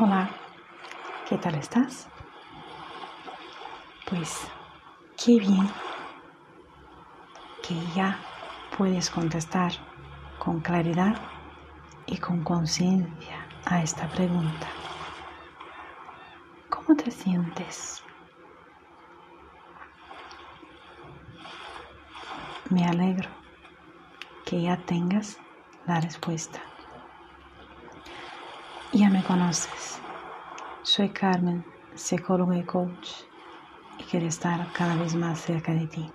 Hola, ¿qué tal estás? Pues qué bien que ya puedes contestar con claridad y con conciencia a esta pregunta. ¿Cómo te sientes? Me alegro que ya tengas la respuesta. Ya me conoces. Soy Carmen, psicóloga y coach, y quiero estar cada vez más cerca de ti.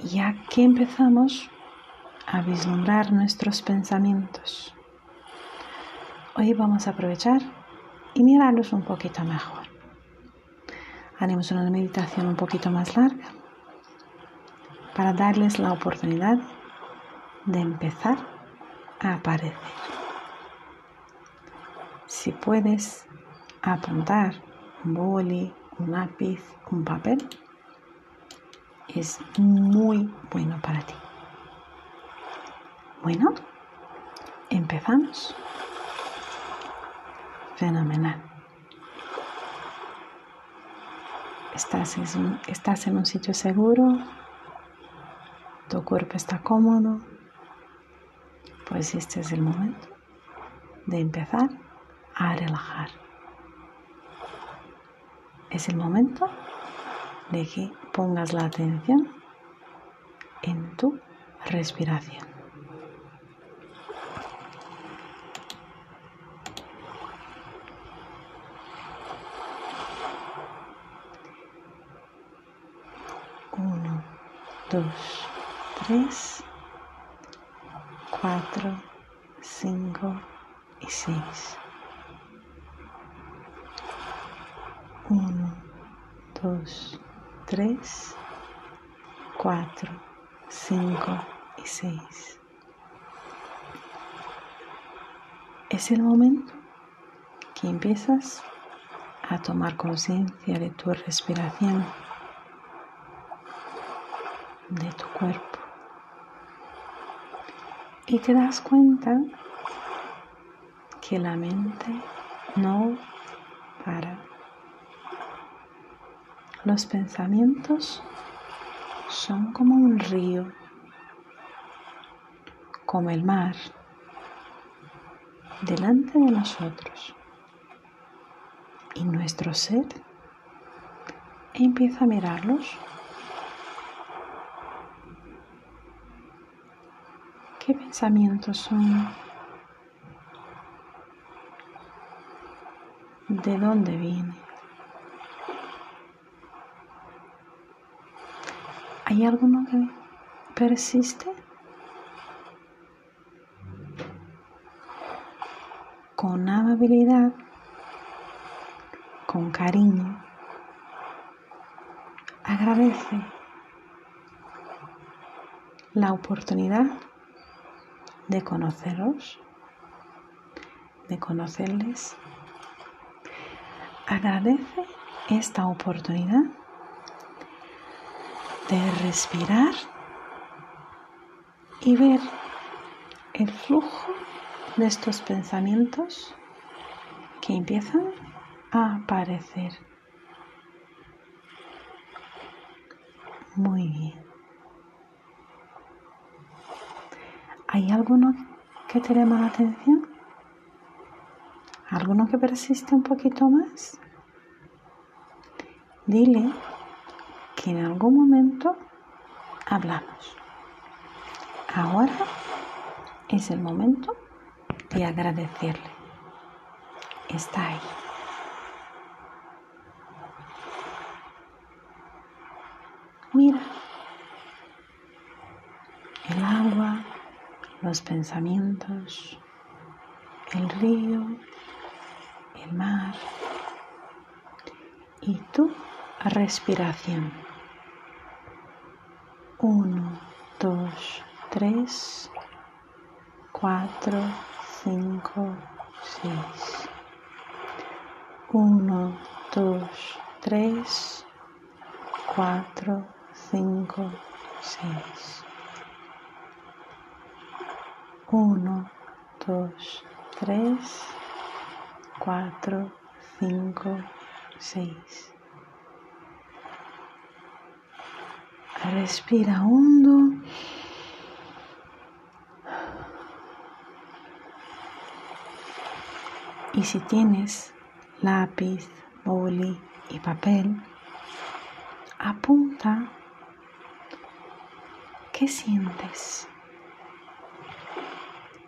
Ya que empezamos a vislumbrar nuestros pensamientos, hoy vamos a aprovechar y mirarlos un poquito mejor. Haremos una meditación un poquito más larga para darles la oportunidad de empezar a aparecer. Si puedes apuntar un boli, un lápiz, un papel, es muy bueno para ti. Bueno, empezamos. Fenomenal. Estás en, estás en un sitio seguro, tu cuerpo está cómodo, pues este es el momento de empezar a relajar. Es el momento de que pongas la atención en tu respiración. Uno, dos, tres, cuatro, cinco y seis. 1, 2, 3, 4, 5 y 6. Es el momento que empiezas a tomar conciencia de tu respiración, de tu cuerpo. Y te das cuenta que la mente no para. Los pensamientos son como un río, como el mar, delante de nosotros. Y nuestro ser empieza a mirarlos. ¿Qué pensamientos son? ¿De dónde viene? ¿Hay alguno que persiste? Con amabilidad, con cariño, agradece la oportunidad de conoceros, de conocerles. Agradece esta oportunidad de respirar y ver el flujo de estos pensamientos que empiezan a aparecer. Muy bien. ¿Hay alguno que te llama la atención? ¿Alguno que persiste un poquito más? Dile que en algún momento hablamos. Ahora es el momento de agradecerle. Está ahí. Mira el agua, los pensamientos, el río, el mar y tu respiración. Uno, dos, tres, cuatro, cinco, seis. Uno, dos, tres, cuatro, cinco, seis. Uno, dos, tres, cuatro, cinco, seis. Respira hondo. Y si tienes lápiz, boli y papel, apunta qué sientes,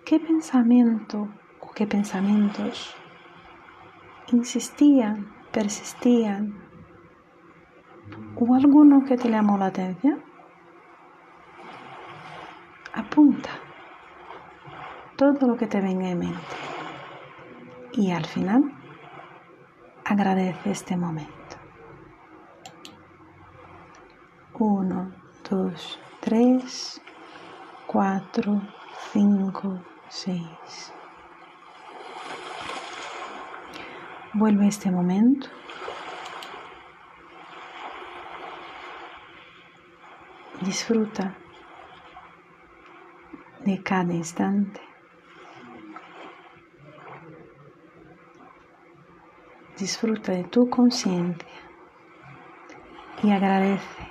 qué pensamiento o qué pensamientos insistían, persistían o alguno que te llamó la atención. Apunta todo lo que te venga en mente y al final agradece este momento. Uno, dos, tres, cuatro, cinco, seis. Vuelve este momento. Disfruta de cada instante. Disfruta de tu conciencia y agradece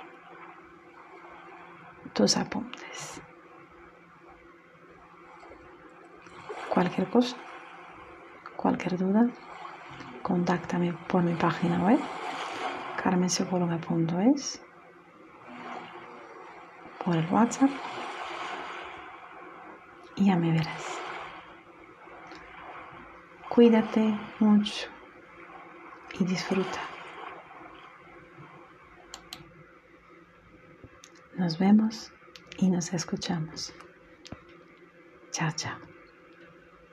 tus apuntes. Cualquier cosa, cualquier duda, contáctame por mi página web carmensecóloga.es por el WhatsApp y ya me verás. Cuídate mucho y disfruta. Nos vemos y nos escuchamos. Chao, chao.